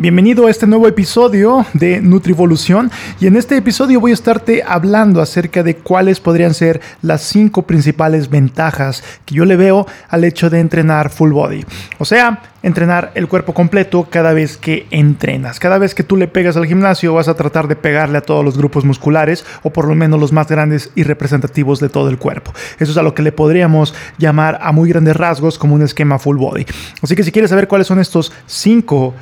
Bienvenido a este nuevo episodio de Nutrivolución y en este episodio voy a estarte hablando acerca de cuáles podrían ser las cinco principales ventajas que yo le veo al hecho de entrenar full body. O sea, entrenar el cuerpo completo cada vez que entrenas. Cada vez que tú le pegas al gimnasio vas a tratar de pegarle a todos los grupos musculares o por lo menos los más grandes y representativos de todo el cuerpo. Eso es a lo que le podríamos llamar a muy grandes rasgos como un esquema full body. Así que si quieres saber cuáles son estos cinco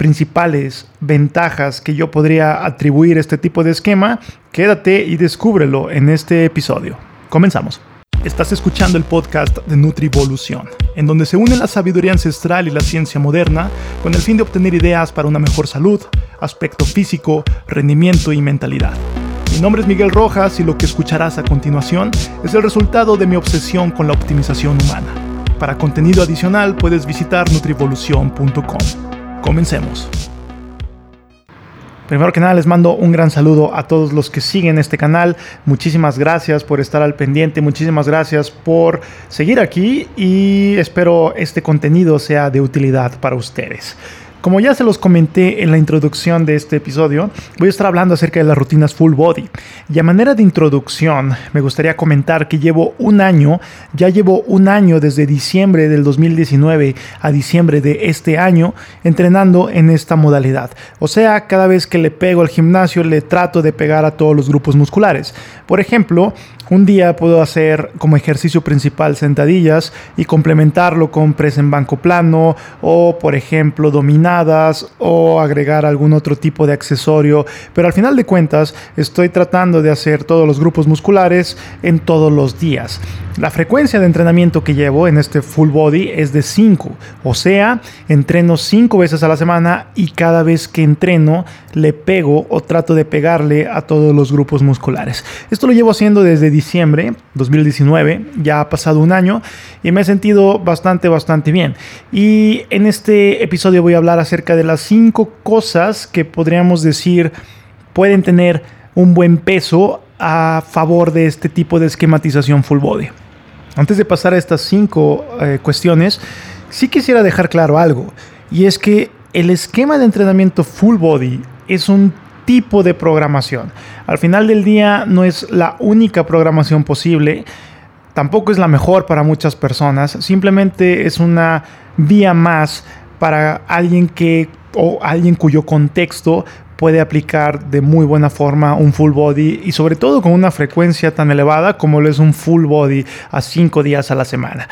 principales ventajas que yo podría atribuir a este tipo de esquema, quédate y descúbrelo en este episodio. Comenzamos. Estás escuchando el podcast de Nutrivolución, en donde se une la sabiduría ancestral y la ciencia moderna con el fin de obtener ideas para una mejor salud, aspecto físico, rendimiento y mentalidad. Mi nombre es Miguel Rojas y lo que escucharás a continuación es el resultado de mi obsesión con la optimización humana. Para contenido adicional puedes visitar nutrivolución.com. Comencemos. Primero que nada les mando un gran saludo a todos los que siguen este canal. Muchísimas gracias por estar al pendiente, muchísimas gracias por seguir aquí y espero este contenido sea de utilidad para ustedes. Como ya se los comenté en la introducción de este episodio, voy a estar hablando acerca de las rutinas full body. Y a manera de introducción, me gustaría comentar que llevo un año, ya llevo un año desde diciembre del 2019 a diciembre de este año, entrenando en esta modalidad. O sea, cada vez que le pego al gimnasio, le trato de pegar a todos los grupos musculares. Por ejemplo, un día puedo hacer como ejercicio principal sentadillas y complementarlo con press en banco plano o, por ejemplo, dominadas o agregar algún otro tipo de accesorio. Pero al final de cuentas, estoy tratando de hacer todos los grupos musculares en todos los días. La frecuencia de entrenamiento que llevo en este full body es de 5, o sea, entreno 5 veces a la semana y cada vez que entreno le pego o trato de pegarle a todos los grupos musculares. Esto lo llevo haciendo desde diciembre 2019, ya ha pasado un año y me he sentido bastante, bastante bien. Y en este episodio voy a hablar acerca de las 5 cosas que podríamos decir pueden tener un buen peso a favor de este tipo de esquematización full body. Antes de pasar a estas cinco eh, cuestiones, sí quisiera dejar claro algo, y es que el esquema de entrenamiento full body es un tipo de programación. Al final del día no es la única programación posible, tampoco es la mejor para muchas personas, simplemente es una vía más para alguien que o alguien cuyo contexto puede aplicar de muy buena forma un full body y sobre todo con una frecuencia tan elevada como lo es un full body a cinco días a la semana.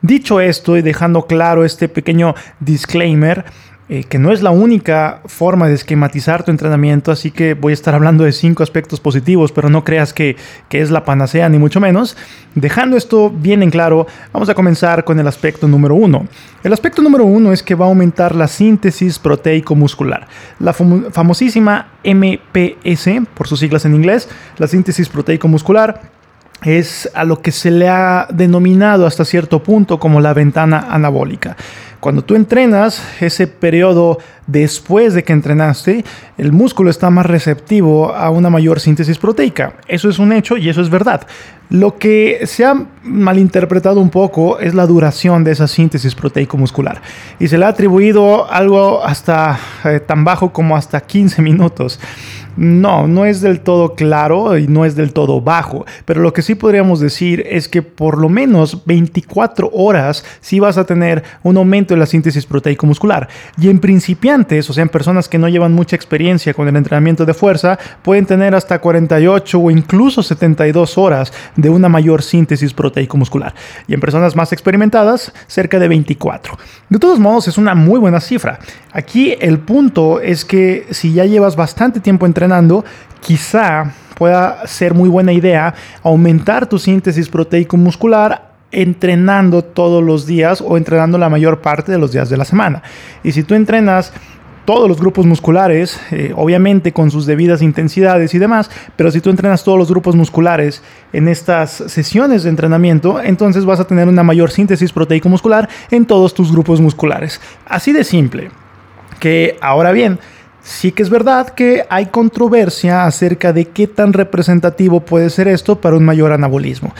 Dicho esto y dejando claro este pequeño disclaimer, eh, que no es la única forma de esquematizar tu entrenamiento, así que voy a estar hablando de cinco aspectos positivos, pero no creas que, que es la panacea ni mucho menos. Dejando esto bien en claro, vamos a comenzar con el aspecto número uno. El aspecto número uno es que va a aumentar la síntesis proteico-muscular. La famosísima MPS, por sus siglas en inglés, la síntesis proteico-muscular, es a lo que se le ha denominado hasta cierto punto como la ventana anabólica. Cuando tú entrenas, ese periodo después de que entrenaste, el músculo está más receptivo a una mayor síntesis proteica. Eso es un hecho y eso es verdad. Lo que se ha malinterpretado un poco es la duración de esa síntesis proteico-muscular. Y se le ha atribuido algo hasta eh, tan bajo como hasta 15 minutos. No, no es del todo claro y no es del todo bajo, pero lo que sí podríamos decir es que por lo menos 24 horas sí vas a tener un aumento en la síntesis proteico muscular. Y en principiantes, o sea, en personas que no llevan mucha experiencia con el entrenamiento de fuerza, pueden tener hasta 48 o incluso 72 horas de una mayor síntesis proteico muscular. Y en personas más experimentadas, cerca de 24. De todos modos, es una muy buena cifra. Aquí el punto es que si ya llevas bastante tiempo entrenando, quizá pueda ser muy buena idea aumentar tu síntesis proteico muscular entrenando todos los días o entrenando la mayor parte de los días de la semana. Y si tú entrenas todos los grupos musculares, eh, obviamente con sus debidas intensidades y demás, pero si tú entrenas todos los grupos musculares en estas sesiones de entrenamiento, entonces vas a tener una mayor síntesis proteico muscular en todos tus grupos musculares. Así de simple. Que ahora bien, Sí que es verdad que hay controversia acerca de qué tan representativo puede ser esto para un mayor anabolismo.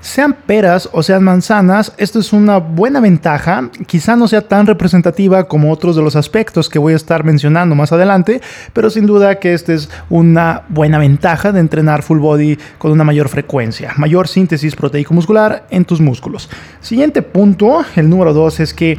Sean peras o sean manzanas, esto es una buena ventaja, quizá no sea tan representativa como otros de los aspectos que voy a estar mencionando más adelante, pero sin duda que esta es una buena ventaja de entrenar full body con una mayor frecuencia, mayor síntesis proteico muscular en tus músculos. Siguiente punto, el número 2 es que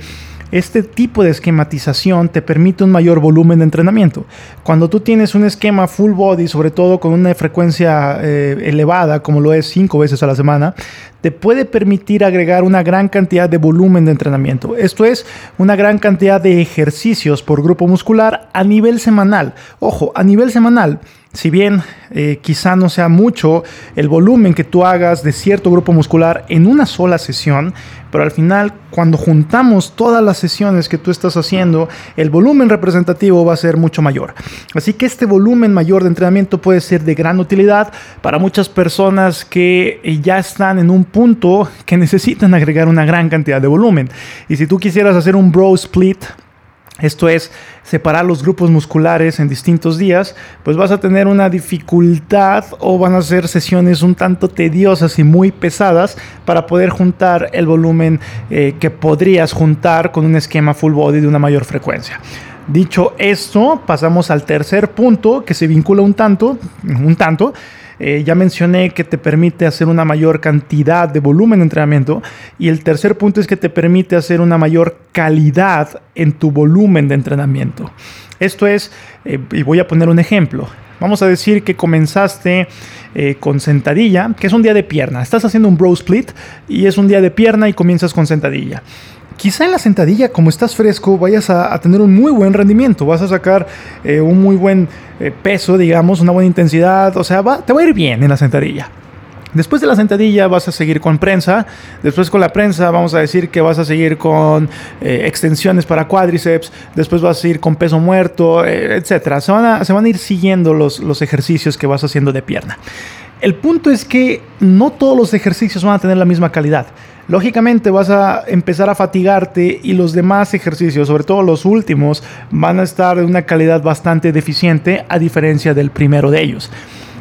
este tipo de esquematización te permite un mayor volumen de entrenamiento. Cuando tú tienes un esquema full body, sobre todo con una frecuencia eh, elevada, como lo es cinco veces a la semana, te puede permitir agregar una gran cantidad de volumen de entrenamiento. Esto es una gran cantidad de ejercicios por grupo muscular a nivel semanal. Ojo, a nivel semanal si bien eh, quizá no sea mucho el volumen que tú hagas de cierto grupo muscular en una sola sesión, pero al final cuando juntamos todas las sesiones que tú estás haciendo, el volumen representativo va a ser mucho mayor. Así que este volumen mayor de entrenamiento puede ser de gran utilidad para muchas personas que eh, ya están en un punto que necesitan agregar una gran cantidad de volumen. Y si tú quisieras hacer un bro split, esto es separar los grupos musculares en distintos días, pues vas a tener una dificultad o van a ser sesiones un tanto tediosas y muy pesadas para poder juntar el volumen eh, que podrías juntar con un esquema full body de una mayor frecuencia. Dicho esto, pasamos al tercer punto que se vincula un tanto, un tanto eh, ya mencioné que te permite hacer una mayor cantidad de volumen de entrenamiento. Y el tercer punto es que te permite hacer una mayor calidad en tu volumen de entrenamiento. Esto es, eh, y voy a poner un ejemplo. Vamos a decir que comenzaste eh, con sentadilla, que es un día de pierna. Estás haciendo un bro split y es un día de pierna y comienzas con sentadilla quizá en la sentadilla, como estás fresco, vayas a, tener un muy buen rendimiento, vas a sacar eh, un muy buen eh, peso, digamos, una buena intensidad, o sea, te va a ir bien en la sentadilla. Después de la sentadilla vas a seguir con prensa. Después con la prensa vamos a decir que vas a seguir con eh, extensiones para cuádriceps. Después vas a ir con peso muerto, etc. Se van, a, ir siguiendo los ejercicios que vas haciendo de pierna. El punto es que no todos los ejercicios van a tener la misma calidad lógicamente vas a empezar a fatigarte y los demás ejercicios, sobre todo los últimos, van a estar de una calidad bastante deficiente a diferencia del primero de ellos.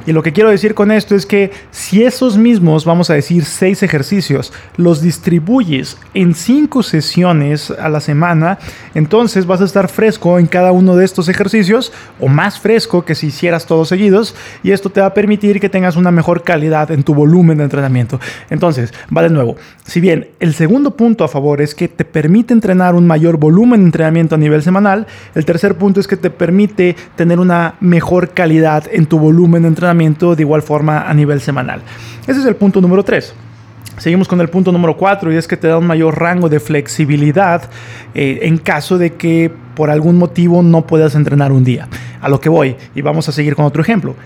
Y lo que quiero decir con esto es que si esos mismos, vamos a decir, seis ejercicios, los distribuyes en cinco sesiones a la semana, entonces vas a estar fresco en cada uno de estos ejercicios o más fresco que si hicieras todos seguidos y esto te va a permitir que tengas una mejor calidad en tu volumen de entrenamiento. Entonces, va de nuevo, si bien el segundo punto a favor es que te permite entrenar un mayor volumen de entrenamiento a nivel semanal, el tercer punto es que te permite tener una mejor calidad en tu volumen de entrenamiento de igual forma a nivel semanal. Ese es el punto número 3. Seguimos con el punto número 4 y es que te da un mayor rango de flexibilidad eh, en caso de que por algún motivo no puedas entrenar un día. A lo que voy y vamos a seguir con otro ejemplo.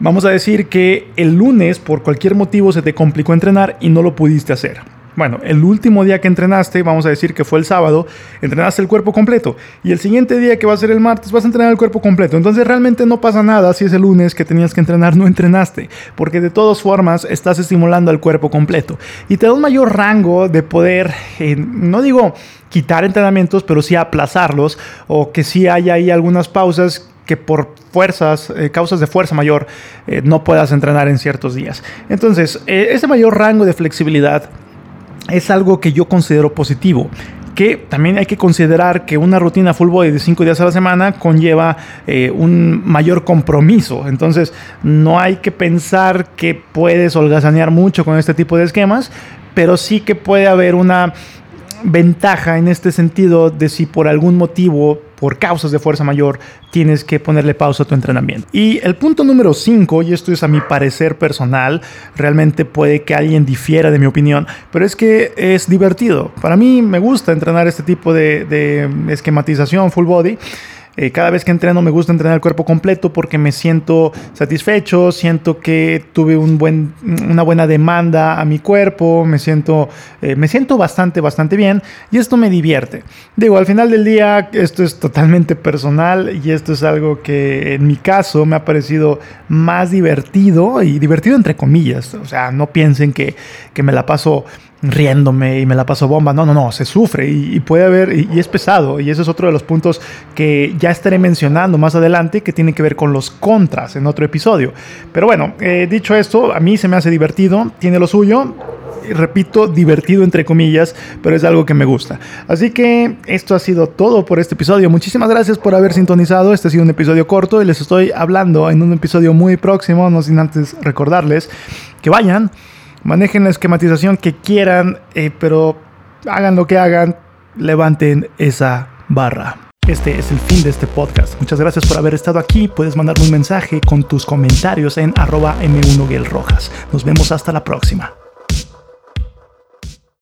Vamos a decir que el lunes por cualquier motivo se te complicó entrenar y no lo pudiste hacer. Bueno, el último día que entrenaste, vamos a decir que fue el sábado, entrenaste el cuerpo completo. Y el siguiente día que va a ser el martes, vas a entrenar el cuerpo completo. Entonces realmente no pasa nada si ese lunes que tenías que entrenar no entrenaste. Porque de todas formas estás estimulando al cuerpo completo. Y te da un mayor rango de poder, eh, no digo quitar entrenamientos, pero sí aplazarlos. O que sí haya ahí algunas pausas que por fuerzas, eh, causas de fuerza mayor, eh, no puedas entrenar en ciertos días. Entonces, ese mayor rango de flexibilidad es algo que yo considero positivo que también hay que considerar que una rutina full body de 5 días a la semana conlleva eh, un mayor compromiso. Entonces, no hay que pensar que puedes holgazanear mucho con este tipo de esquemas, pero sí que puede haber una ventaja en este sentido de si por algún motivo, por causas de fuerza mayor, tienes que ponerle pausa a tu entrenamiento. Y el punto número 5, y esto es a mi parecer personal, realmente puede que alguien difiera de mi opinión, pero es que es divertido. Para mí me gusta entrenar este tipo de, de esquematización full body. Eh, cada vez que entreno me gusta entrenar el cuerpo completo porque me siento satisfecho, siento que tuve un buen, una buena demanda a mi cuerpo, me siento, eh, me siento bastante, bastante bien y esto me divierte. Digo, al final del día esto es totalmente personal y esto es algo que en mi caso me ha parecido más divertido y divertido entre comillas. O sea, no piensen que, que me la paso riéndome y me la paso bomba. No, no, no, se sufre y, puede haber, y, es pesado. Y ese es otro de los puntos que ya estaré mencionando más adelante que tiene que ver con los contras en otro episodio. Pero bueno, eh, dicho esto, a mí se me hace divertido, tiene lo suyo. repito, divertido entre comillas, pero es algo que me gusta. Así que esto ha sido todo por este episodio. Muchísimas gracias por haber sintonizado. Este ha sido un episodio corto y les estoy hablando en un episodio muy próximo, no sin antes recordarles que vayan, manejen la esquematización que quieran, eh, pero hagan lo que hagan, levanten esa barra. Este es el fin de este podcast. Muchas gracias por haber estado aquí. Puedes mandarme un mensaje con tus comentarios en arroba m 1 Nos vemos hasta la próxima.